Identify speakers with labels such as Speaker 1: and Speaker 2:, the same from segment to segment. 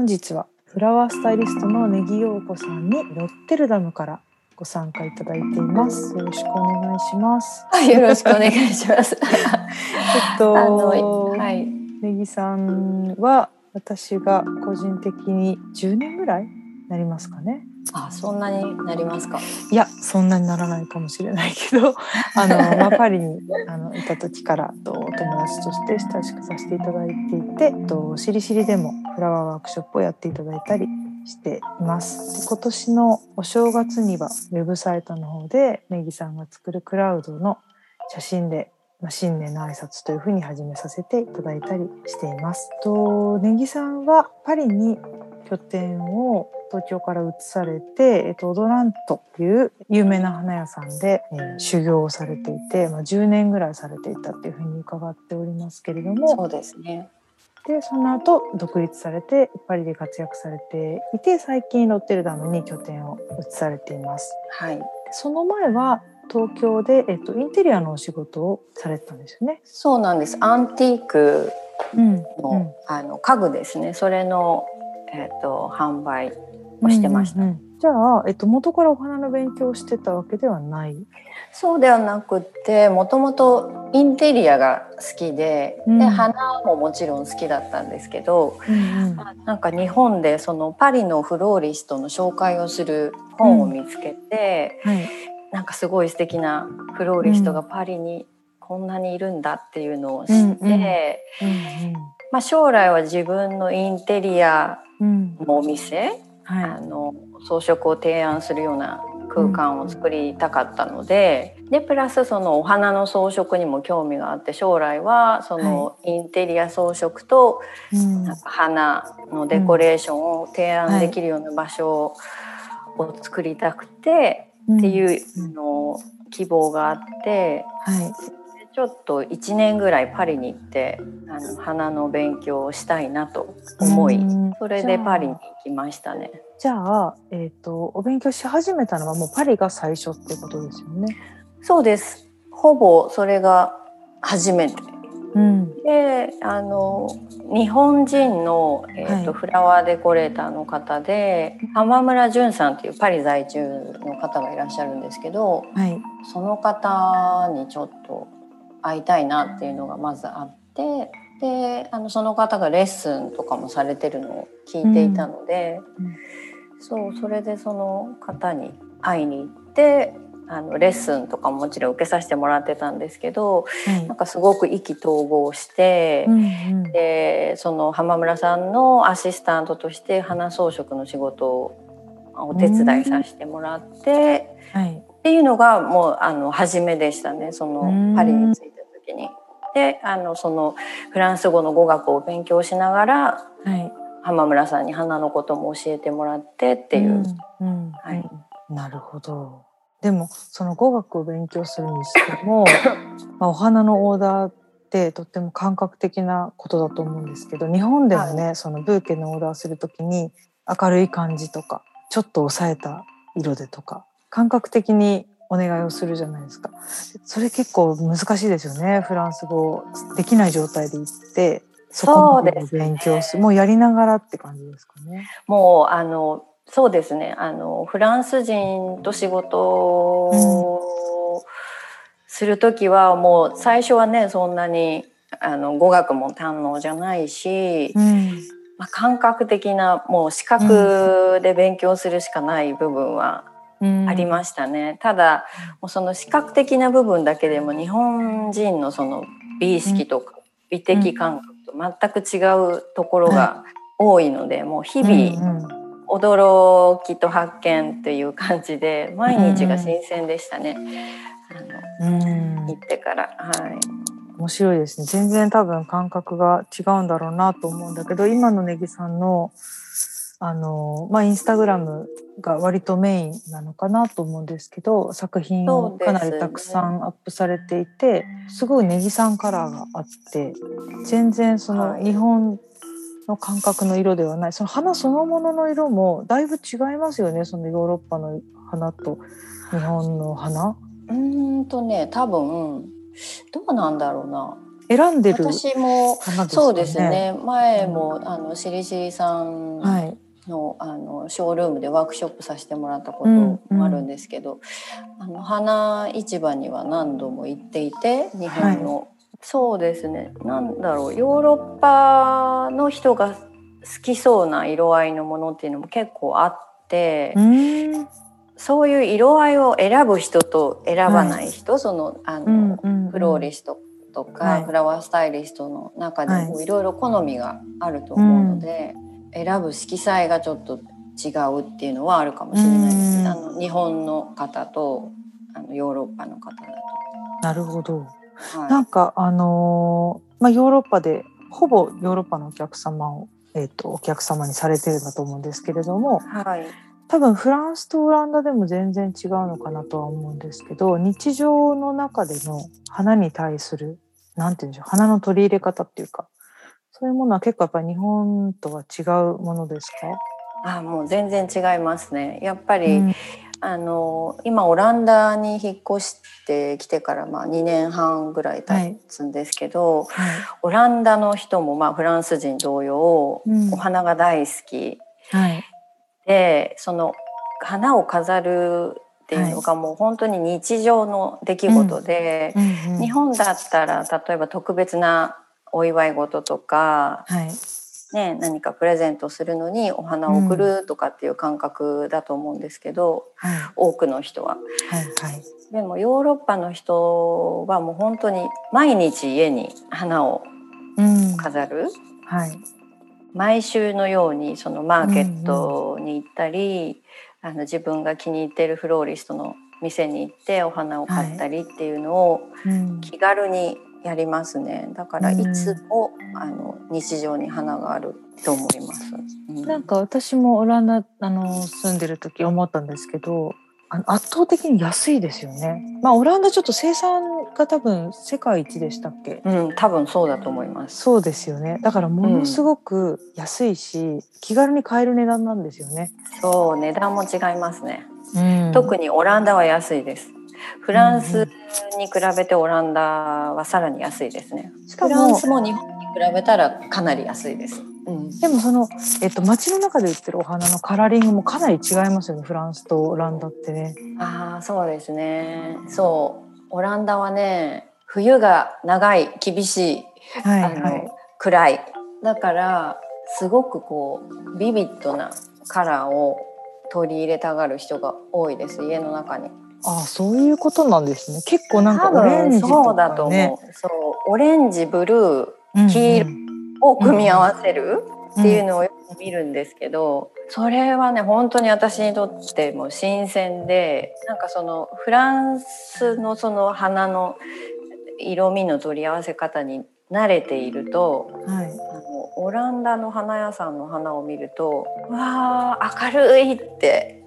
Speaker 1: 本日はフラワースタイリストのネギ陽子さんにロッテルダムからご参加いただいています。よろしくお願いします。
Speaker 2: よろしくお願いします。
Speaker 1: えっと、
Speaker 2: はい。
Speaker 1: ネギさんは私が個人的に10年ぐらいなりますかね。
Speaker 2: あ、そんなになりますか？
Speaker 1: いやそんなにならないかもしれないけど あの、まあ、パリにあのいた時からとお友達として親しくさせていただいていてとしりしりでもフラワーワークショップをやっていただいたりしています。で今年のお正月にはウェブサイトの方でネギさんが作るクラウドの写真でまあ新年の挨拶というふうに始めさせていただいたりしています。とネギさんはパリに拠点を東京から移されて、えっと、オドラントという有名な花屋さんで、えー修行をされていて、まあ、10年ぐらいされていたっていうふうに伺っておりますけれども
Speaker 2: そうですね。
Speaker 1: でその後独立されてパリで活躍されていて最近ロッテルダムに拠点を移されています。
Speaker 2: はい。
Speaker 1: でその前は東京で、えっと、インテリアのお仕事をされてたんですよね。
Speaker 2: そうなんです。アンティーク
Speaker 1: うん
Speaker 2: の、
Speaker 1: うん
Speaker 2: あの家具ですね。それのえっ、と販売をしてました。
Speaker 1: うんうんうん。じゃあ、えっと、元からお花の勉強をしてたわけではない？
Speaker 2: そうではなくて、もともとインテリアが好きで、
Speaker 1: うん。
Speaker 2: で花ももちろん好きだったんですけど、
Speaker 1: うん
Speaker 2: なんか日本でそのパリのフローリストの紹介をする本を見つけて、
Speaker 1: はい。
Speaker 2: なんかすごい素敵なフローリストがパリにこんなにいるんだっていうのを知って、
Speaker 1: うんうん。
Speaker 2: まあ、将来は自分のインテリア
Speaker 1: うんうん
Speaker 2: のお店、
Speaker 1: はい。
Speaker 2: あの装飾を提案するような空間を作りたかったので,、でプラスそのお花の装飾にも興味があって将来はそのインテリア装飾と
Speaker 1: うん。
Speaker 2: なんか花のデコレーションを提案できるような場所を作りたくて、っていう
Speaker 1: うん。
Speaker 2: の希望があって
Speaker 1: はい
Speaker 2: ちょっと1年ぐらいパリに行ってあの花の勉強をしたいなと思い
Speaker 1: うん
Speaker 2: それでパリに行きましたね。
Speaker 1: じゃあ、えっ、と、お勉強し始めたのはもうパリが最初ってことですよね。
Speaker 2: そうですほぼそれが初めて
Speaker 1: うん。
Speaker 2: であの日本人の、えーと
Speaker 1: はい
Speaker 2: フラワーデコレーターの方で浜村淳さんというパリ在住の方がいらっしゃるんですけど
Speaker 1: はい。
Speaker 2: その方にちょっと会いたいなっていうのがまずあってであのその方がレッスンとかもされてるのを聞いていたので、
Speaker 1: うん
Speaker 2: そうそれでその方に会いに行ってあのレッスンとかももちろん受けさせてもらってたんですけど
Speaker 1: はい
Speaker 2: なんかすごく意気投合して。
Speaker 1: うんうん
Speaker 2: でその浜村さんのアシスタントとして花装飾の仕事をお手伝いさせてもらって、
Speaker 1: はい。
Speaker 2: っていうのがもうあの初めでしたねそ
Speaker 1: うん
Speaker 2: のパリに着いた時に。であのそのフランス語の語学を勉強しながら
Speaker 1: はい。
Speaker 2: 浜村さんに花のことも教えてもらってっていう。
Speaker 1: うん。うん
Speaker 2: はい
Speaker 1: なるほど。でも、その語学を勉強するにしても、まあ、お花のオーダーってとっても感覚的なことだと思うんですけど、日本でもね、そのブーケのオーダーするときに明るい感じとか、ちょっと抑えた色でとか、感覚的にお願いをするじゃないですか。それ結構難しいですよね。フランス語できない状態で行って、そこまで勉強する。もうやりながらって感じですかね。
Speaker 2: もうあのそうですねあのフランス人と仕事をする時はもう最初はねそんなにあの語学も堪能じゃないし、
Speaker 1: うん。
Speaker 2: まあ、感覚的なもう視覚で勉強するしかない部分はありましたね。ただもうその視覚的な部分だけでも日本人のその美意識とか美的感覚と全く違うところが多いので、もう日々、
Speaker 1: うんうん。
Speaker 2: 驚きと発見っていう感じで毎日が新鮮でしたね、あの
Speaker 1: うん
Speaker 2: 行ってから。はい。
Speaker 1: 面白いですね。全然多分感覚が違うんだろうなと思うんだけど今のネギさんのあのまあインスタグラムが割とメインなのかなと思うんですけど作品をかなりたくさんアップされていてすごいネギさんカラーがあって全然その
Speaker 2: はい。
Speaker 1: 日本の感覚の色ではない。その花そのものの色もだいぶ違いますよねそのヨーロッパの花と日本の花。
Speaker 2: うーんとね多分どうなんだろうな。
Speaker 1: 選んでる、
Speaker 2: 私もそうですね。前もあのしりしりさんのはい、あのショールームでワークショップさせてもらったこともあるんですけど、うんうん、あの花市場には何度も行っていて日本の、はい、そうですね。なんだろうヨーロッパの人が好きそうな色合いのものっていうのも結構あって、そういう色合いを選ぶ人と選ばない人、はい、そのあの、うんうんうん、フローリストとか、はい、フラワースタイリストの中でもい。ろいろ好みがあると思うので、はい、選ぶ色彩がちょっと違うっていうのはあるかもしれないです。あの日本の方とあのヨーロッパの方だと。
Speaker 1: なるほど。はい、なんかあのー、まあヨーロッパでほぼヨーロッパのお客様をえっ、ー、とお客様にされてるんだと思うんですけれども、はい、多分フランスとオランダでも全然違うのかなとは思うんですけど日常の中での花に対する何て言うんでしょう花の取り入れ方っていうかそういうものは結構やっぱり日本とは違うものです
Speaker 2: か？あもう全然違いますね。やっぱり、うん、あの今オランダに引っ越してきてからまあ2年半ぐらい経つんですけど、はい。はい、オランダの人もまあフランス人同様、うん、お花が大好き、はい、でその花を飾るっていうのがもう本当に日常の出来事で、日本だったら例えば特別なお祝い事とか、はい、ね、何かプレゼントするのにお花を贈るとかっていう感覚だと思うんですけど、うん、多くの人は。はいはい、でもヨーロッパの人はもう本当に毎日家に花を飾る。うんはい。毎週のようにそのマーケットに行ったり、うんうん、あの自分が気に入ってるフローリストの店に行ってお花を買ったりっていうのを気軽にやりますねだからいつも、うん、あの日常に花があると思います、
Speaker 1: うん、なんか私もオランダあの住んでる時思ったんですけどあの圧倒的に安いですよね。まあオランダちょっと生産が多分世界一でしたっけ？
Speaker 2: うん、多分そうだと思います。
Speaker 1: そうですよね。だからものすごく安いし、うん、気軽に買える値段なんですよね。
Speaker 2: そう値段も違いますね。うん、特にオランダは安いです。フランスに比べてオランダはさらに安いですね。しかもフランスも日本に比べたらかなり安いです。
Speaker 1: うん、でもその、えっと、街の中で売ってるお花のカラーリングもかなり違いますよねフランスとオランダってね。
Speaker 2: ああそうですねそうオランダはね冬が長い厳しい、はいはい、あの暗いだからすごくこうビビッドなカラーを取り入れたがる人が多いです家の中に。
Speaker 1: あそういうことなんですね。結構なんかオレンジとか、ね、
Speaker 2: そうだと思う。そうオレンジブルー黄色を組み合わせるっていうのをよく見るんですけど、それはね本当に私にとっても新鮮でなんかそのフランスのその花の色味の取り合わせ方に慣れていると、はい、あのオランダの花屋さんの花を見るとわあ明るいって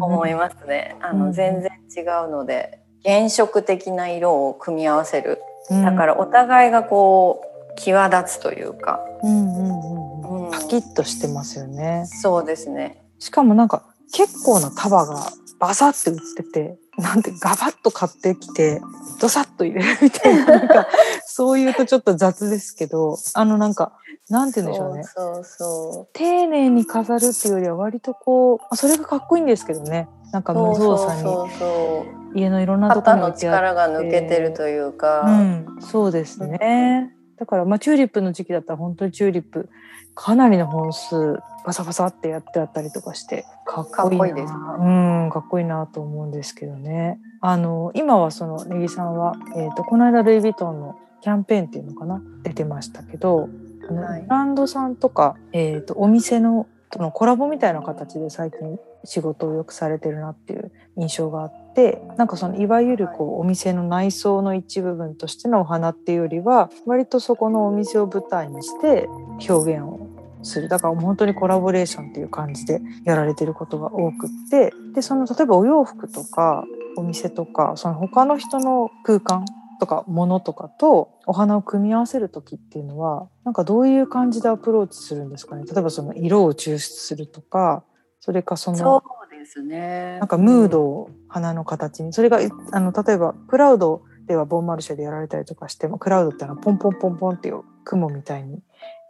Speaker 2: 思いますね、あの全然違うので原色的な色を組み合わせる。だからお互いがこう際立つというか、うん
Speaker 1: うんうん、パキッとしてますよね。
Speaker 2: そうですね。
Speaker 1: しかもなんか結構な束がバサって売っててなんてガバッと買ってきてドサッと入れるみたいななんか そういうとちょっと雑ですけどあのなんかなんて言うんでしょうね。そうそう丁寧に飾るっていうよりは割とこうそれがかっこいいんですけどね。なんか無造作に。家のいろんなところに
Speaker 2: の力が抜けてるというか、う
Speaker 1: ん、そうですね、だからまあチューリップの時期だったら本当にチューリップかなりの本数バサバサってやってあったりとかしてかっこいいです。うんかっこいいなと思うんですけどね。あの今はそのネギさんは、えーと、この間ルイ・ヴィトンのキャンペーンっていうのかな？出てましたけどあの、はい、ブランドさんとか、えーとお店のとのコラボみたいな形で最近仕事をよくされてるなっていう印象があってなんかそのいわゆるこうお店の内装の一部分としてのお花っていうよりは割とそこのお店を舞台にして表現をする。だから本当にコラボレーションっていう感じでやられてることが多くってでその例えばお洋服とかお店とかその他の人の空間とか物とかとお花を組み合わせる時っていうのはなんかどういう感じでアプローチするんですかね？例えばその色を抽出するとかそれかその
Speaker 2: そうですね。
Speaker 1: なんかムードを花の形にそれがあの例えばクラウドではボンマルシェでやられたりとかしてもクラウドってのはポンポンポンポンっていう雲みたいに、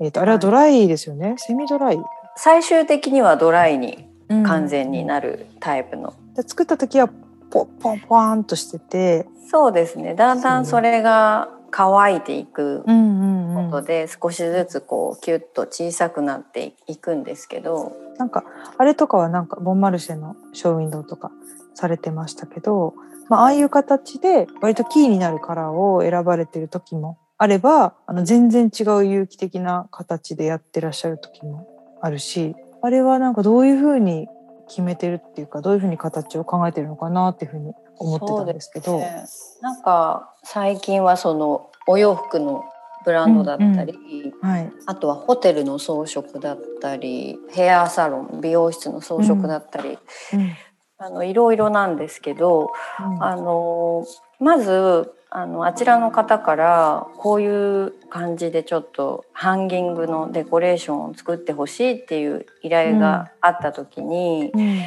Speaker 1: えーと、あれはドライですよね、はい、セミドライ？
Speaker 2: 最終的にはドライに完全になるタイプの。
Speaker 1: うん、作った時はポンポンポワンとしてて
Speaker 2: そうですね。だんだんそれが乾いていくことで少しずつこうキュッと小さくなっていくんですけど。
Speaker 1: なんかあれとかはなんかボンマルシェのショーウィンドウとかされてましたけど、まあ、ああいう形で割とキーになるカラーを選ばれてる時もあればあの全然違う有機的な形でやってらっしゃる時もあるしあれはなんかどういうふうに決めてるっていうかどういうふうに形を考えてるのかなっていうふうに思ってたんですけど。ね、
Speaker 2: なんか最近はそのお洋服のブランドだったり、うんうん。はい、あとはホテルの装飾だったりヘアサロン美容室の装飾だったり、うん。うん、あのいろいろなんですけど、あのまずあのあちらの方からこういう感じでちょっとハンギングのデコレーションを作ってほしいっていう依頼があった時に、うん、大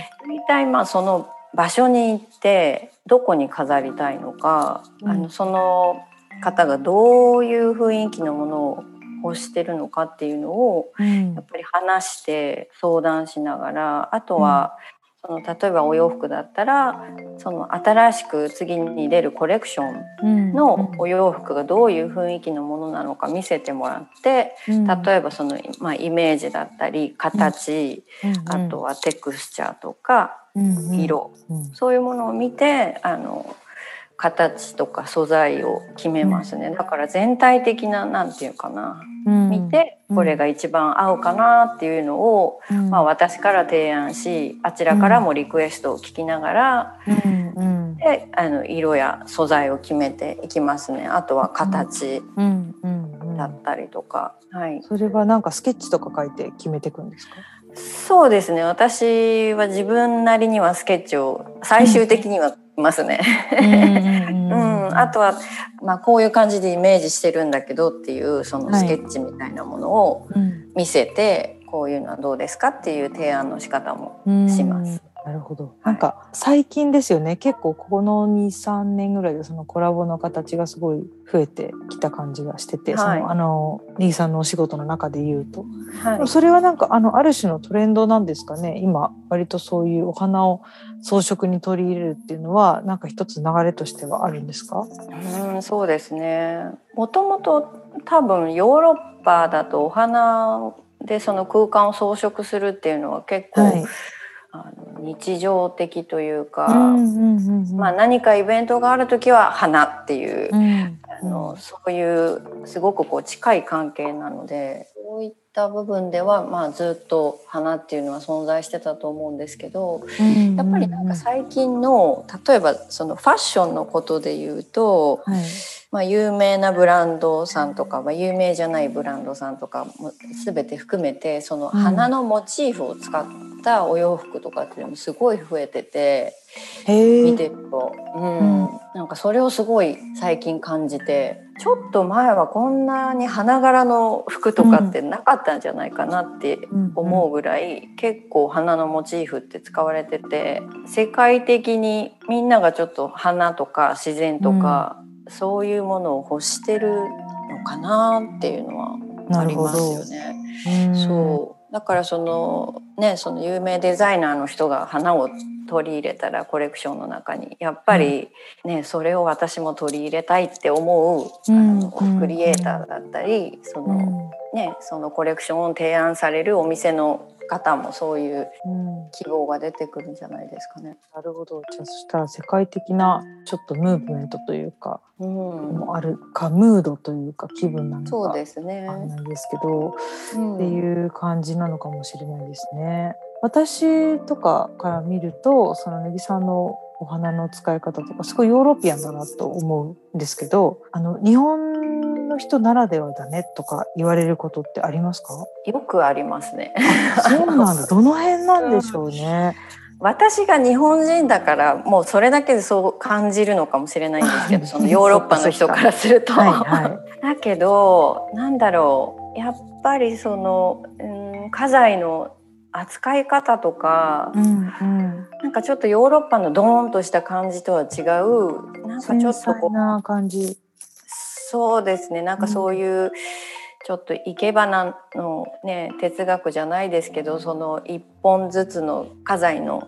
Speaker 2: 体まあその場所に行ってどこに飾りたいのか、うん、あのその方がどういう雰囲気のものを欲してるのかっていうのを、やっぱり話して相談しながらあとはその例えばお洋服だったらその新しく次に出るコレクションのお洋服がどういう雰囲気のものなのか見せてもらって、例えばその、まあ、イメージだったり形、あとはテクスチャーとか色、そういうものを見てあの形とか素材を決めますね。だから全体的な何て言うかな、うん、見てこれが一番合うかなっていうのを、うん、まあ、私から提案しあちらからもリクエストを聞きながら、うん、であの色や素材を決めていきますね。あとは形だったりとか、
Speaker 1: はい、それはなんかスケッチとか書いて決めていくんですか？
Speaker 2: そうですね。私は自分なりにはスケッチを最終的にはますね。うん、あとは、まあ、こういう感じでイメージしてるんだけどっていうそのスケッチみたいなものを見せて、はい、こういうのはどうですかっていう提案の仕方もします。
Speaker 1: なるほど。なんか最近ですよね。結構この2、3年ぐらいでそのコラボの形がすごい増えてきた感じがしてて、はい、そのあのリーさんのお仕事の中で言うと、はい、それはなんかあのある種のトレンドなんですかね。今割とそういうお花を装飾に取り入れるっていうのはなんか一つ流れとしてはあるんですか？
Speaker 2: うん、そうですね。もともと多分ヨーロッパだとお花でその空間を装飾するっていうのは結構、はいあの日常的というか、まあ、何かイベントがある時は花っていう、うん、あのそういうすごくこう近い関係なのでそういった部分では、まあ、ずっと花っていうのは存在してたと思うんですけど、やっぱりなんか最近の例えばそのファッションのことで言うと。はい。まあ、有名なブランドさんとか、まあ、有名じゃないブランドさんとかも全て含めてその花のモチーフを使ったお洋服とかっていうのもすごい増えてて、見てると、うん、うん、なんかそれをすごい最近感じてちょっと前はこんなに花柄の服とかってなかったんじゃないかなって思うぐらい、結構花のモチーフって使われてて世界的にみんながちょっと花とか自然とか、そういうものを欲してるのかなっていうのはありますよね。そうだからそのねその有名デザイナーの人が花を取り入れたらコレクションの中にやっぱりね、うん、それを私も取り入れたいって思う、うん、あのクリエイターだったりその、ね、そのコレクションを提案されるお店の方もそういう希望が出てくるんじゃないですかね。
Speaker 1: なるほど。じゃあそしたら世界的なちょっとムーブメントというか、うん、もあるかムードというか気分なのか
Speaker 2: そうですね。
Speaker 1: なんですけど、うん、っていう感じなのかもしれないですね。私とかから見るとそのネギさんのお花の使い方とかすごいヨーロピアンだなと思うんですけどあの日本の人ならではだねとか言われることってありますか？
Speaker 2: よくありますね。
Speaker 1: そうなんだ。どの辺なんでしょうね。
Speaker 2: 私が日本人だからもうそれだけでそう感じるのかもしれないんですけどそのヨーロッパの人からすると。はいはい、だけどなんだろうやっぱりその、うん、家財の扱い方とか、
Speaker 1: うんうん、
Speaker 2: なんかちょっとヨーロッパのドーンとした感じとは違うなんかちょっとこう
Speaker 1: な感じ
Speaker 2: そうですね。なんかそういう、ちょっと生け花のね哲学じゃないですけどその一本ずつの花材の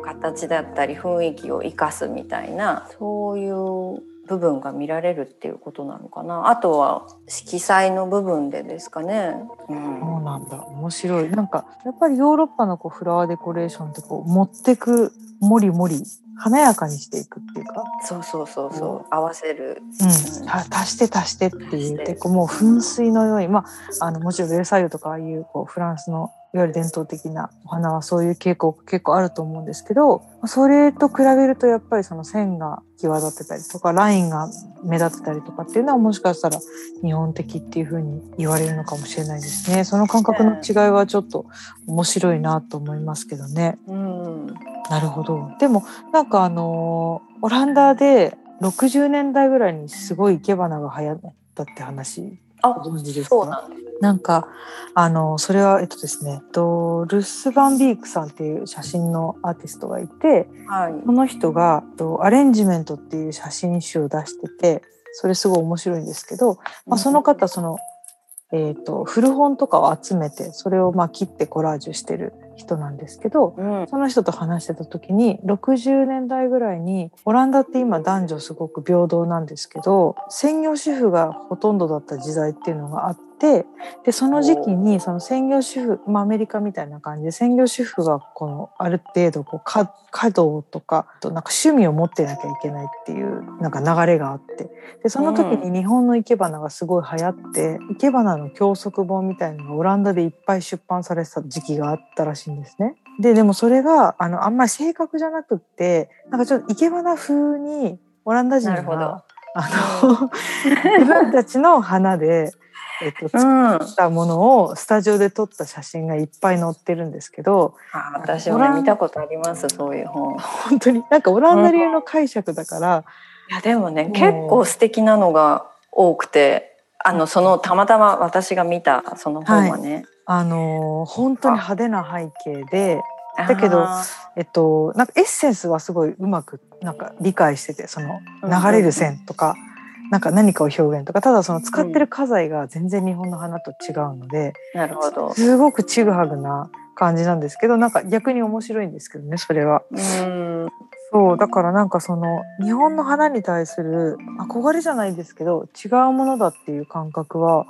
Speaker 1: う
Speaker 2: 形だったり雰囲気を生かすみたいなそういう部分が見られるっていうことなのかな。あとは色彩の部分でですかね。うん。
Speaker 1: そうなんだ。面白い。なんかやっぱりヨーロッパのこうフラワーデコレーションってこう持ってくもりもり華やかにしていくっていうか、
Speaker 2: そうそうそうそう。合わせる。
Speaker 1: うん、た足して足してって言って。こうもう噴水のようにまああのもちろんベルサイユとかああいうこうフランスのいわゆる伝統的なお花はそういう傾向結構あると思うんですけどそれと比べるとやっぱりその線が際立ってたりとかラインが目立ってたりとかっていうのはもしかしたら日本的っていうふうに言われるのかもしれないですね。その感覚の違いはちょっと面白いなと思いますけどね。
Speaker 2: うん、
Speaker 1: なるほど。でもなんかあのーオランダで60年代ぐらいにすごい生け花が流行ったって話
Speaker 2: あ
Speaker 1: ご存知ですか？
Speaker 2: そうなんです。
Speaker 1: なんかあのそれはえっとですねとルス・バンビークさんっていう写真のアーティストがいて
Speaker 2: はい。
Speaker 1: この人がとアレンジメントっていう写真集を出しててそれすごい面白いんですけど、まあ、その方その、えっと古本とかを集めてそれをまあ切ってコラージュしてる人なんですけど
Speaker 2: うん、
Speaker 1: その人と話してた時に60年代ぐらいにオランダって今男女すごく平等なんですけど専業主婦がほとんどだった時代っていうのがあってでその時期にその専業主婦、まあ、アメリカみたいな感じで専業主婦がこのある程度こうか稼働とかあとなんか趣味を持ってなきゃいけないっていうなんか流れがあって。でその時に日本の生け花がすごい流行って生け花の教則本みたいなのがオランダでいっぱい出版されてた時期があったらしいんですね。ででもそれがあのあんまり正確じゃなくってなんかちょっと生け花風にオランダ人
Speaker 2: なるほど。
Speaker 1: があの 自分たちの花で、えっと、作
Speaker 2: うん、あ
Speaker 1: ったものをスタジオで撮った写真がいっぱい載ってるんですけど
Speaker 2: 私もね見たことありますそういう本。
Speaker 1: 本当に。なんかオランダ流の解釈だから、
Speaker 2: いやでもね
Speaker 1: うん。
Speaker 2: 結構素敵なのが多くてあのそのたまたま私が見たその本はね。
Speaker 1: あの本当に派手な背景でだけど
Speaker 2: あ
Speaker 1: えっと、なんかエッセンスはすごいうまくなんか理解しててその流れる線とか、なんか何かを表現とかただその使ってる花材が全然日本の花と違うので、
Speaker 2: ーなるほど。
Speaker 1: すごくちぐはぐな感じなんですけどなんか逆に面白いんですけどねそれは。
Speaker 2: うん
Speaker 1: そうだからなんかその日本の花に対する憧れじゃないですけど違うものだっていう感覚は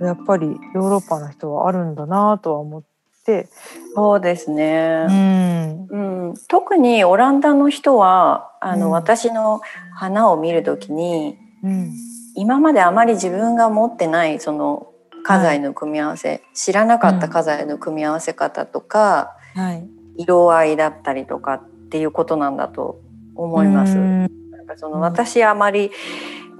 Speaker 1: やっぱりヨーロッパの人はあるんだなとは思って、
Speaker 2: そうですね。
Speaker 1: うん、
Speaker 2: うん、特にオランダの人はあの、
Speaker 1: うん
Speaker 2: 私の花を見るときに
Speaker 1: うん、
Speaker 2: 今まであまり自分が持ってないその花材の組み合わせ、知らなかった花材の組み合わせ方とか、
Speaker 1: はい、
Speaker 2: 色合いだったりとかっていうことなんだと思います。
Speaker 1: うん。
Speaker 2: なんかその
Speaker 1: うん
Speaker 2: 私あまり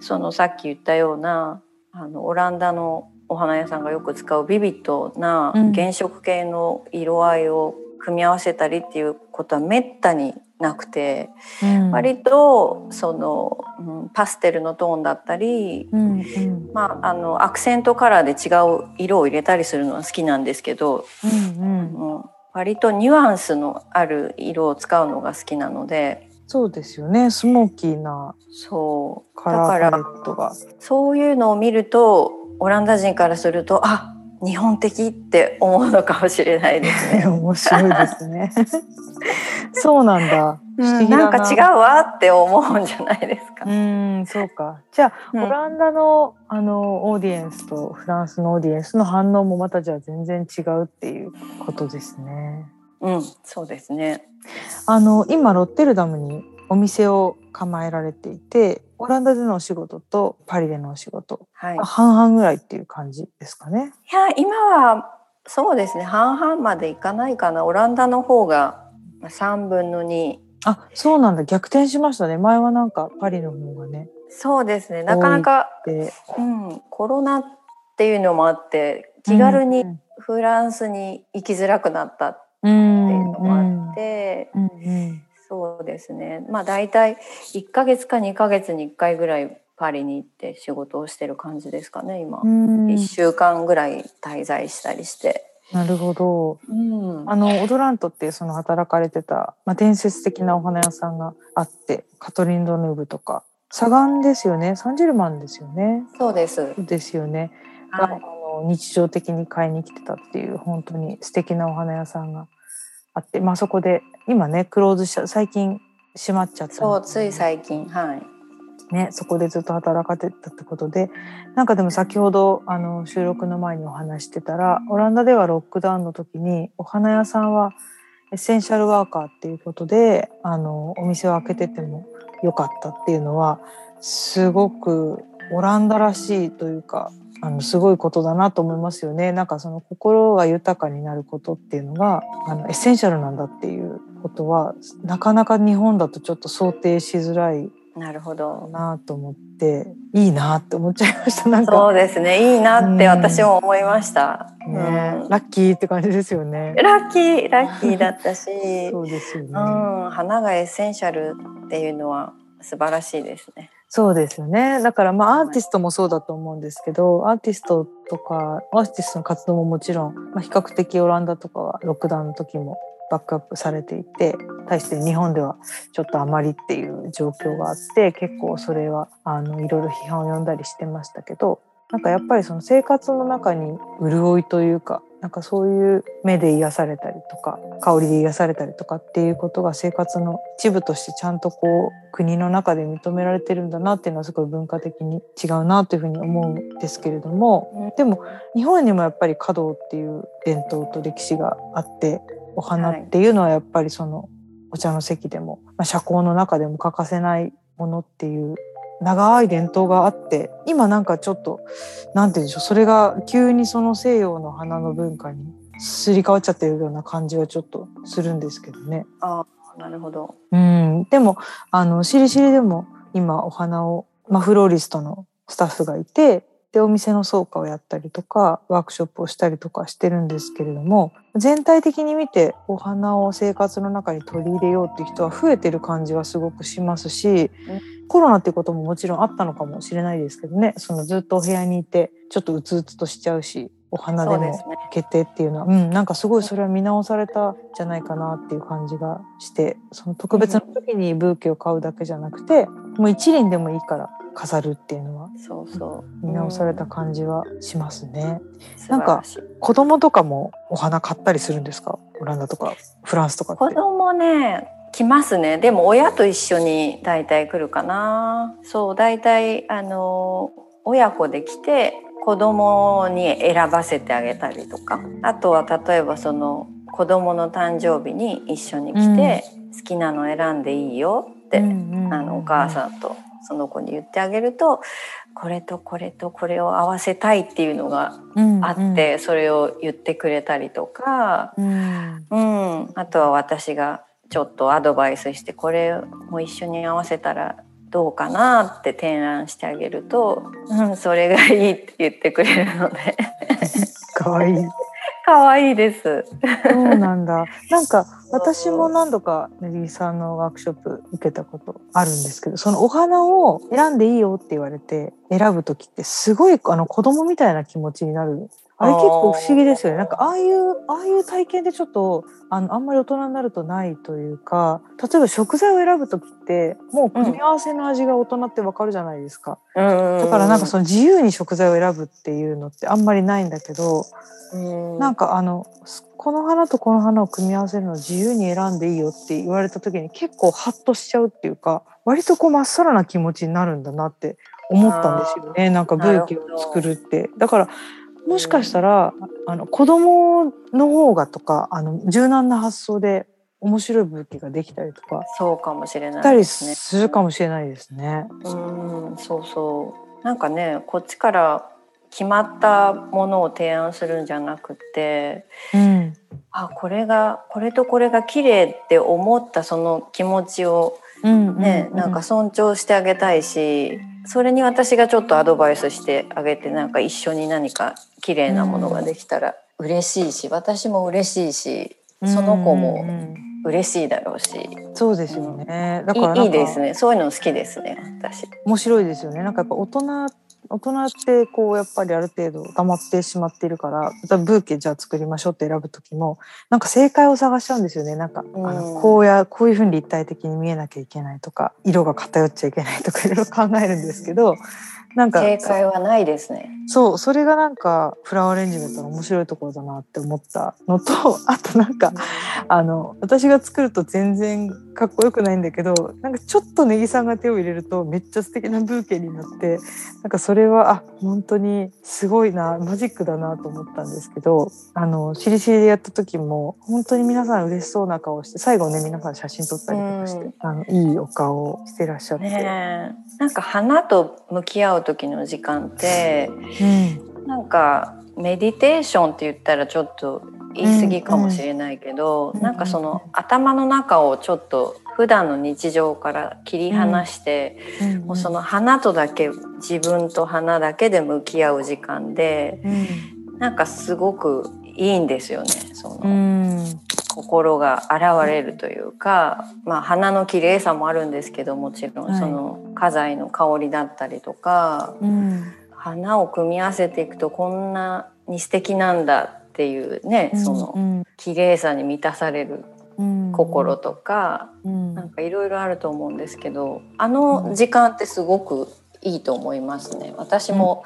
Speaker 2: そのさっき言ったようなあのオランダのお花屋さんがよく使うビビッドな
Speaker 1: うん。
Speaker 2: 原色系の色合いを組み合わせたりっていうことはめったになくて、
Speaker 1: うん。
Speaker 2: 割とその、うんパステルのトーンだったり、
Speaker 1: うんうん。
Speaker 2: まあ、あのアクセントカラーで違う色を入れたりするのは好きなんですけど、
Speaker 1: うんうん、
Speaker 2: うん割とニュアンスのある色を使うのが好きなので。
Speaker 1: そうですよね。スモーキーな
Speaker 2: そう。
Speaker 1: カ
Speaker 2: だから
Speaker 1: ラーパレットが。
Speaker 2: そういうのを見るとオランダ人からするとあ日本的って思うのかもしれないですね。
Speaker 1: 面白いですね。そうなんだ。不思議だ
Speaker 2: なんか違うわって思うんじゃないですか。
Speaker 1: うん、そうか。じゃあ、
Speaker 2: うん
Speaker 1: オランダのあのオーディエンスとフランスのオーディエンスの反応もまたじゃあ全然違うっていうことですね。
Speaker 2: うん、そうですね。
Speaker 1: あの今ロッテルダムにお店を構えられていて、オランダでのお仕事とパリでのお仕事、
Speaker 2: はい。い
Speaker 1: 半々ぐらいっていう感じですかね。
Speaker 2: や今はそうですね半々までいかないかなオランダの方がまあ3分の2
Speaker 1: あ、そうなんだ。逆転しましたね。前はなんかパリの方がね。
Speaker 2: そうですねなかなか、
Speaker 1: で、
Speaker 2: うん、コロナっていうのもあって気軽に
Speaker 1: うん
Speaker 2: フランスに行きづらくなったっ
Speaker 1: うん
Speaker 2: ていうのもあって、
Speaker 1: うんうん
Speaker 2: そうですね。まあ大体1ヶ月か2ヶ月に1回ぐらいパリに行って仕事をしてる感じですかね今、
Speaker 1: うん。
Speaker 2: 1週間ぐらい滞在したりして。
Speaker 1: なるほど。うん、あのオドラントっていうその働かれてた、まあ、伝説的なお花屋さんがあってカトリン・ドヌーブとか。サガンですよね。サンジェルマンですよね。
Speaker 2: そうです。
Speaker 1: ですよね。はい、あの日常的に買いに来てたっていう本当に素敵なお花屋さんがあって、まあ、そこで今ねクローズした最近閉まっちゃった
Speaker 2: そうつい最近はい。
Speaker 1: ね、そこでずっと働かれてたってことで。なんかでも先ほどあの収録の前にお話してたらオランダではロックダウンの時にお花屋さんはエッセンシャルワーカーっていうことであのお店を開けててもよかったっていうのはすごくオランダらしいというかあのすごいことだなと思いますよね。なんかその心が豊かになることっていうのがあの essential なんだっていうことはなかなか日本だとちょっと想定しづらい
Speaker 2: なるほど。
Speaker 1: なと思っていいなって思っちゃいました。なんか。
Speaker 2: そうですね。いいなって私も思いました、
Speaker 1: うん、ね、ラッキーって感じですよね。
Speaker 2: ラッキーラッキーだったし。
Speaker 1: そうですよね、
Speaker 2: うん、花が essentialっていうのは素晴らしいですね
Speaker 1: そうですよね。だからまあアーティストもそうだと思うんですけどアーティストとかアーティストの活動ももちろん、まあ、比較的オランダとかはロックダウンの時もバックアップされていて対して日本ではちょっとあまりっていう状況があって結構それはあのいろいろ批判を読んだりしてましたけどなんかやっぱりその生活の中に潤いというかなんかそういう目で癒されたりとか香りで癒されたりとかっていうことが生活の一部としてちゃんとこう国の中で認められてるんだなっていうのはすごい文化的に違うなというふうに思うんですけれどもでも日本にもやっぱり華道っていう伝統と歴史があってお花っていうのはやっぱりそのお茶の席でも、まあ、社交の中でも欠かせないものっていう長い伝統があって今なんかちょっと何て言うんでしょうそれが急にその西洋の花の文化にすり替わっちゃってるような感じはちょっとするんですけどね。
Speaker 2: あなるほど、
Speaker 1: うん、でもあのしりしりでも今お花を、まあ、フローリストのスタッフがいてでお店の倉庫をやったりとかワークショップをしたりとかしてるんですけれども全体的に見てお花を生活の中に取り入れようっていう人は増えてる感じはすごくしますし、コロナっていうことももちろんあったのかもしれないですけどね。そのずっとお部屋にいてちょっとうつうつとしちゃうしお花でも決定っていうのは。う、ね、うん、なんかすごいそれは見直されたんじゃないかなっていう感じがしてその特別な時にブーケを買うだけじゃなくて、もう一輪でもいいから飾るっていうのは
Speaker 2: そうそ
Speaker 1: う。見直された感じはしますね。なんか子供とかもお花買ったりするんですか？オランダとかフランスとか
Speaker 2: 子供ね来ますね。でも親と一緒に大体来るかな。そう大体あの親子で来て子供に選ばせてあげたりとか。あとは例えばその子供の誕生日に一緒に来て、うん、好きなの選んでいいよって、うんうん、あのお母さんとその子に言ってあげるとこれとこれとこれを合わせたいっていうのがあって、うん。うん、それを言ってくれたりとか、うん、うん、あとは私がちょっとアドバイスしてこれも一緒に合わせたらどうかなって提案してあげると、うん、それがいいって言ってくれるので
Speaker 1: かわいい
Speaker 2: 可愛いです。
Speaker 1: そうなんだ。なんか私も何度かネリーさんのワークショップ受けたことあるんですけど、そのお花を選んでいいよって言われて選ぶ時ってすごいあの子供みたいな気持ちになるあれ結構不思議ですよね。なんかああいうああいう体験でちょっとあのあんまり大人になるとないというか例えば食材を選ぶ時ってもう組み合わせの味が大人ってわかるじゃないですか、うん、だからなんかその自由に食材を選ぶっていうのってあんまりないんだけど、うん、なんかあのこの花とこの花を組み合わせるのを自由に選んでいいよって言われた時に結構ハッとしちゃうっていうか割とこうまっさらな気持ちになるんだなって思ったんですよね。なんかブーケを作るって。だからもしかしたらあの子供の方がとかあの柔軟な発想で面白い武器ができたりとか
Speaker 2: そうかもしれない、
Speaker 1: ね、たりするかもしれないですね。
Speaker 2: うんそうそう。なんかねこっちから決まったものを提案するんじゃなくて、うん、あこれがこれとこれが綺麗って思ったその気持ちをね、うんうん、なんか尊重してあげたいしそれに私がちょっとアドバイスしてあげてなんか一緒に何か綺麗なものができたら嬉しいし私も嬉しいしその子も嬉しいだろうし、
Speaker 1: そうですよね。
Speaker 2: だからいいですね。そういうの好きですね。私。
Speaker 1: 面白いですよね。なんかやっぱ大人っ大人ってこうやっぱりある程度溜まってしまっているからブーケじゃあ作りましょうって選ぶ時もなんか正解を探しちゃうんですよね。なんか、うん、あのこうやこういうふうに立体的に見えなきゃいけないとか色が偏っちゃいけないとか いろいろ考えるんですけど
Speaker 2: なんか正解はないですね。
Speaker 1: そうそれがなんかフラワーアレンジメントの面白いところだなって思ったのとあとなんかあの私が作ると全然かっこよくないんだけどなんかちょっとネギさんが手を入れるとめっちゃ素敵なブーケになってなんかそれはあ本当にすごいなマジックだなと思ったんですけどあのしりしりでやった時も本当に皆さん嬉しそうな顔して最後ね皆さん写真撮ったりとかして、あのいいお顔をしてらっしゃって。
Speaker 2: ね、なんか花と向き合う時の時間って、うん、なんかメディテーションって言ったらちょっと言い過ぎかもしれないけど、うんうん、なんかその頭の中をちょっと普段の日常から切り離して、うんうん、もうその花とだけ自分と花だけで向き合う時間で、うん、なんかすごくいいんですよね。その、うん。心が現れるというか、まあ、花の綺麗さもあるんですけどもちろんその花材の香りだったりとか、うん、花を組み合わせていくとこんなに素敵なんだっていうね、その綺麗さに満たされる心とか、うん、なんかいろいろあると思うんですけどあの時間ってすごくいいと思いますね。私も、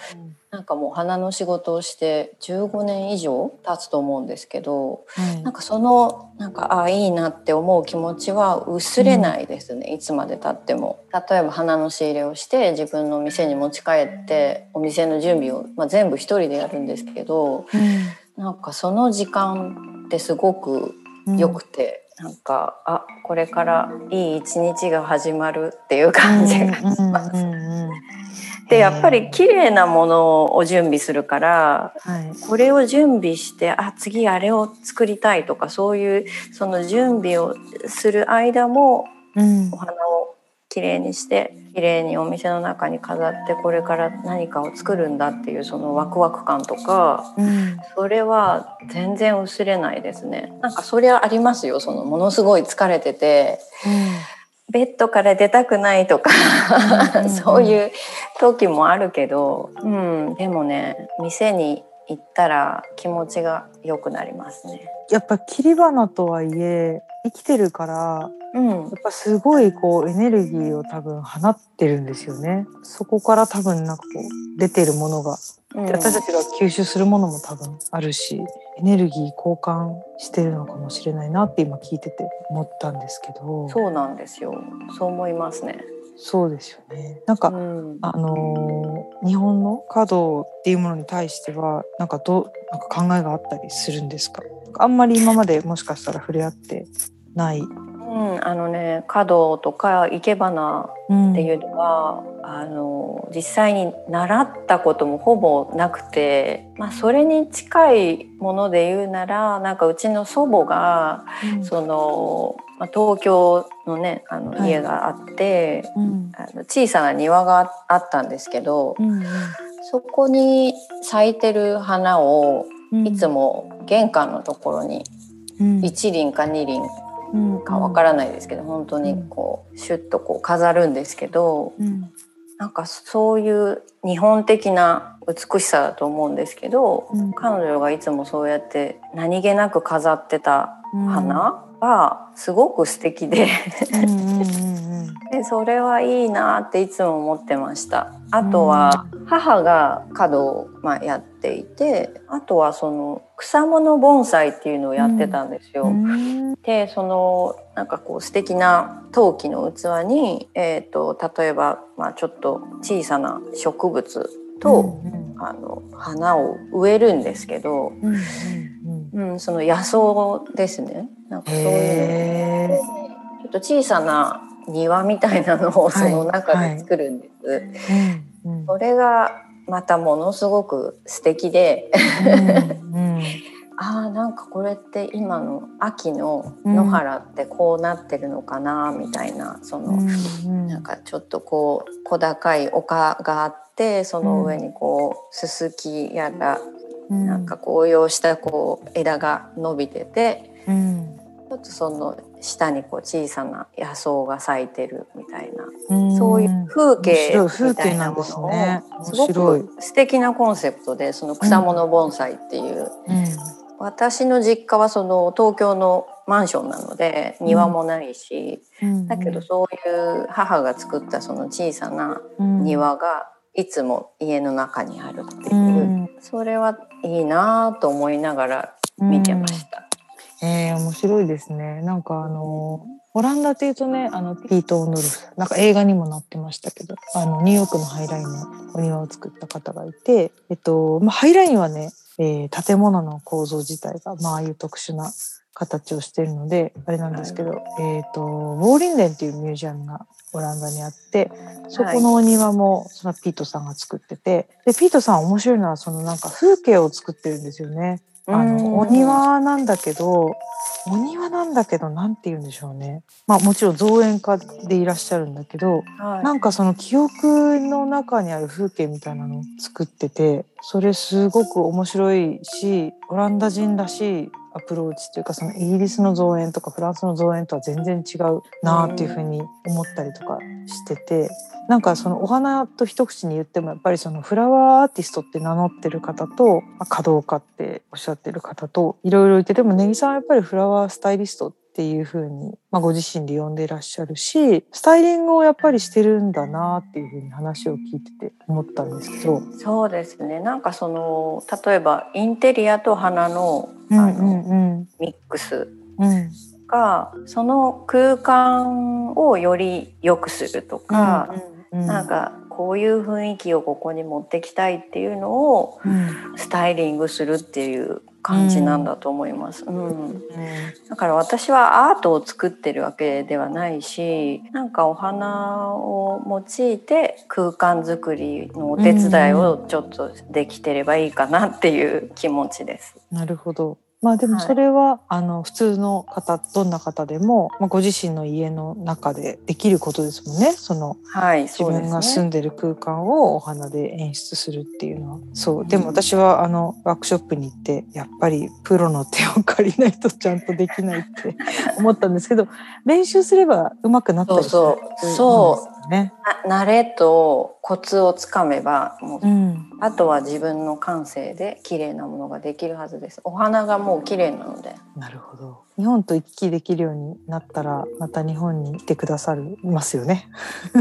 Speaker 2: なんかもう花の仕事をして15年以上経つと思うんですけど、はい、なんかそのなんかああいいなって思う気持ちは薄れないですね、うん、いつまで経っても。例えば花の仕入れをして自分の店に持ち帰ってお店の準備を、まあ、全部一人でやるんですけど、うん、なんかその時間ってすごく良くて。うん、なんかあこれからいい一日が始まるっていう感じがします。でやっぱり綺麗なものを準備するから、はい、これを準備してあ次あれを作りたいとかそういうその準備をする間も、うん、お花をきれいにしてきれいにお店の中に飾ってこれから何かを作るんだっていうそのワクワク感とか、うん、それは全然薄れないですね。なんかそりゃありますよそのものすごい疲れてて、うんベッドから出たくないとか そういう時もあるけど、うん、でもね店に行ったら気持ちが良くなりますね。
Speaker 1: やっぱ切り花とはいえ生きてるから、うん、やっぱすごいこうエネルギーを多分放ってるんですよね。そこから多分なんかこう出てるものが、うん、私たちが吸収するものも多分あるしエネルギー交換してるのかもしれないなって今聞いてて思ったんですけど。
Speaker 2: そうなんですよ。そう思いますね。
Speaker 1: そうですよね。なんか、うん、あのー、日本の華道っていうものに対してはなんかどなんか考えがあったりするんですかあんまり今までもしかしたら触れ合ってない
Speaker 2: うん、あのね華道とか生け花っていうのは、うん、あの実際に習ったこともほぼなくて、まあ、それに近いもので言うならなんかうちの祖母が、うん、その、まあ、東京のねあの家があって、はい。あの小さな庭があったんですけど、うん、そこに咲いてる花をいつも玄関のところに1輪か2輪かわからないですけど、うん、本当にこうシュッとこう飾るんですけど、うん、なんかそういう日本的な美しさだと思うんですけど、うん、彼女がいつもそうやって何気なく飾ってた花がすごく素敵で。でそれはいいなっていつも思ってました。あとは母が華を、まあ、やっていてあとはその草物盆栽っていうのをやってたんですよ。うん、でそのなんかこう素敵な陶器の器に、えーと、例えば、まあ、ちょっと小さな植物と、うんうん、あの花を植えるんですけど、うんうんうん、その野草ですね。なんかそういうの。ちょっと小さな庭みたいなのをその中で作るんです。はい。はいそれがまたものすごく素敵で。うん、ああなんかこれって今の秋の野原ってこうなってるのかなみたいなその、うん、なんかちょっとこう小高い丘があってその上にこうススキやら、うん、なんか紅葉したこう枝が伸びてて、うん、ちょっとその下にこう小さな野草が咲いてるみたいな。そういう風景みたいなものを、ね、すごく素敵なコンセプトでその草物盆栽っていう、うん、私の実家はその東京のマンションなので庭もないし、うん、だけどそういう母が作ったその小さな庭がいつも家の中にあるっていう、うん、それはいいなと思いながら見てました。
Speaker 1: うん、えー、面白いですね。なんかあのオランダっていうとね、あのピート・オノルフ、なんか映画にもなってましたけど、あのニューヨークのハイラインのお庭を作った方がいて、えっと、まあ、ハイラインはね、えー、建物の構造自体が、まあ、ああいう特殊な形をしているので、あれなんですけど、はい、えっ、と、ウォーリンデンっていうミュージアムがオランダにあってそこのお庭もそのピートさんが作っててでピートさん面白いのはそのなんか風景を作ってるんですよね。あのお庭なんだけどお庭なんだけど何て言うんでしょうね。まあもちろん造園家でいらっしゃるんだけど、はい、なんかその記憶の中にある風景みたいなのを作っててそれすごく面白いしオランダ人らしいアプローチというかそのイギリスの造園とかフランスの造園とは全然違うなっていうふうに思ったりとかしててなんかそのお花と一口に言ってもやっぱりそのフラワーアーティストって名乗ってる方と華道家っておっしゃってる方といろいろいてでも根木さんはやっぱりフラワースタイリストっていうふうに、まあ、ご自身で呼んでいらっしゃるしスタイリングをやっぱりしてるんだなっていうふうに話を聞いてて思ったんですけど。
Speaker 2: そうですね。なんかその例えばインテリアと花のあの、うんうん、ミックスが、うん、その空間をより良くするとか、うんうん、なんかこういう雰囲気をここに持ってきたいっていうのをスタイリングするっていう感じなんだと思います、うん、うん、だから私はアートを作ってるわけではないしなんかお花を用いて空間づくりのお手伝いをちょっとできてればいいかなっていう気持ちです。
Speaker 1: なるほどまあでもそれは、はい、あの普通の方どんな方でも、まあ、ご自身の家の中でできることですもんね。その、はい、自分が住んでる空間をお花で演出するっていうのは。そう。でも私はあのワークショップに行ってやっぱりプロの手を借りないとちゃんとできないって思ったんですけど練習すれば上手くなったりする。
Speaker 2: そうそうね。慣れとコツをつかめばもう、うん、あとは自分の感性で綺麗なものができるはずです。お花がもう綺麗なので。
Speaker 1: なるほど。日本と行き来できるようになったらまた日本に来てくださるますよね。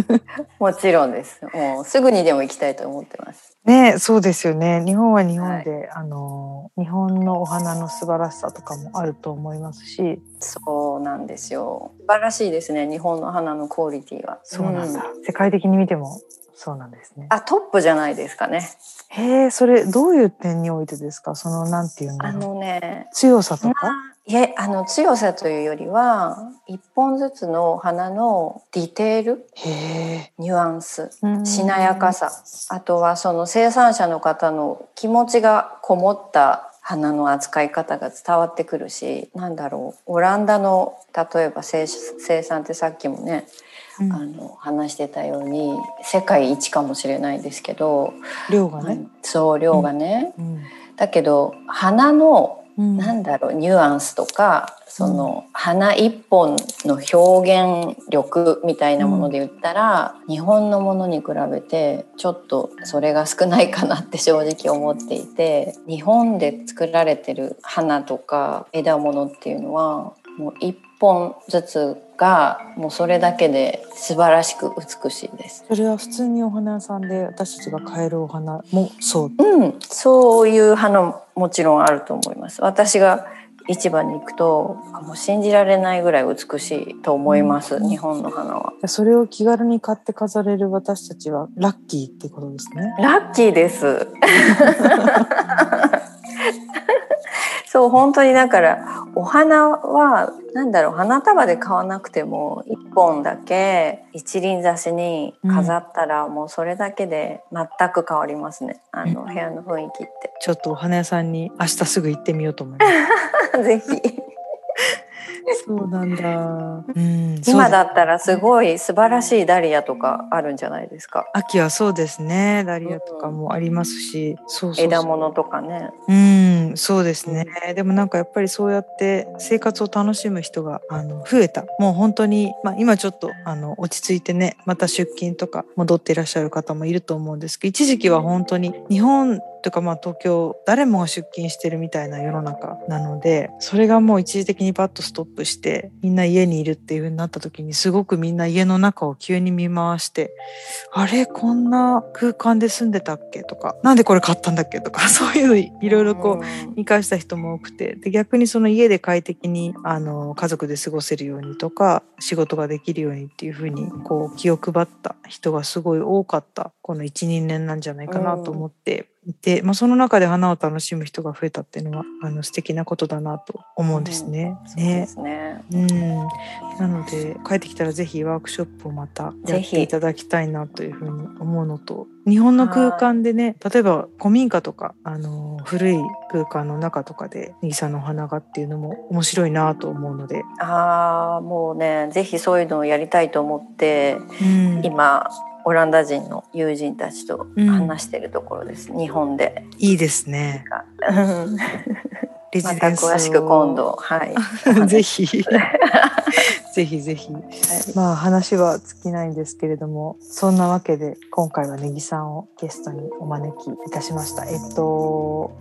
Speaker 2: もちろんです。もうすぐにでも行きたいと思ってます。
Speaker 1: ね、そうですよね。日本は日本で、はい、あの日本のお花の素晴らしさとかもあると思いますし、
Speaker 2: そうなんですよ。素晴らしいですね。日本の花のクオリティは。
Speaker 1: そうなんだ。うん、世界的に見てもそうなんですね。
Speaker 2: あ、トップじゃないですかね。
Speaker 1: へえ、それどういう点においてですか？そのなんていうの？
Speaker 2: あのね、
Speaker 1: 強さとか？
Speaker 2: いえあの強さというよりは一本ずつの花のディテールニュアンスしなやかさ。あとはその生産者の方の気持ちがこもった花の扱い方が伝わってくるしなんだろうオランダの例えば生産ってさっきもね、うん、あの話してたように世界一かもしれないですけど
Speaker 1: 量がね。
Speaker 2: そう量がね、うん。うん、だけど花のうん、なんだろうニュアンスとかその花一本の表現力みたいなもので言ったら、うん、日本のものに比べてちょっとそれが少ないかなって正直思っていて日本で作られてる花とか枝物っていうのはもう一本ずつがもうそれだけで素晴らしく美しいです。
Speaker 1: それは普通にお花屋さんで私たちが買えるお花もそう。
Speaker 2: うん、そういう花もちろんあると思います。私が市場に行くともう信じられないぐらい美しいと思います、うん、日本の花は
Speaker 1: それを気軽に買って飾れる私たちはラッキーってことですね
Speaker 2: ラッキーです そう本当にだからお花は何だろう花束で買わなくても1本だけ一輪挿しに飾ったらもうそれだけで全く変わりますね、あの部屋の雰囲気って。
Speaker 1: ちょっとお花屋さんに明日すぐ行ってみようと思いま
Speaker 2: す。ぜひ
Speaker 1: そうなんだ。
Speaker 2: うん、今だったらすごい素晴らしいダリアとかあるんじゃないですか。
Speaker 1: 秋はそうですね。ダリアとかもありますし、
Speaker 2: うん、そう枝物とかね。
Speaker 1: うん、ん、そうですね。でもなんかやっぱりそうやって生活を楽しむ人があの増えた。もう本当にまあ今ちょっとあの落ち着いてね、また出勤とか戻っていらっしゃる方もいると思うんですけど、一時期は本当に日本とかまあ東京誰もが出勤してるみたいな世の中なのでそれがもう一時的にパッとストップしてみんな家にいるっていう風になった時にすごくみんな家の中を急に見回してあれこんな空間で住んでたっけとかなんでこれ買ったんだっけとか そういうのいろいろこう見返した人も多くてで逆にその家で快適にあの家族で過ごせるようにとか仕事ができるようにっていう風にこう気を配った人がすごい多かったこの12年なんじゃないかなと思っていて、まあ、その中で花を楽しむ人が増えたっていうのはあの素敵なことだなと思うんですね。
Speaker 2: うん、ね。ね。
Speaker 1: うん、なので帰ってきたらぜひワークショップをまたやっていただきたいなというふうに思うのと日本の空間でね例えば古民家とかあの古い空間の中とかでネギさんのお花がっていうのも面白いなと思うので。
Speaker 2: ああもうねぜひそういうのをやりたいと思って、うん、今オランダ人の友人たちと話してるところです、うん、日本で。
Speaker 1: いいですね。
Speaker 2: また詳しく今度、はい。
Speaker 1: ぜひ。ぜひぜひ。はい、まあ話は尽きないんですけれども、そんなわけで今回はネギさんをゲストにお招きいたしました。えっと、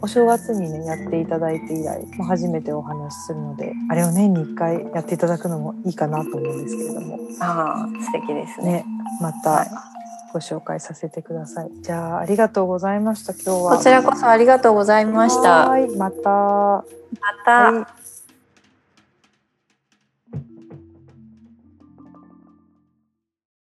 Speaker 1: お正月にね、やっていただいて以来、もう初めてお話しするので、あれを年に1回やっていただくのもいいかなと思うんですけれども。
Speaker 2: ああ、素敵ですね。ね
Speaker 1: また、はいご紹介させてください。じゃあありがとうございました。今日は
Speaker 2: こちらこそありがとうございました。
Speaker 1: はい、また。ま
Speaker 2: た。はい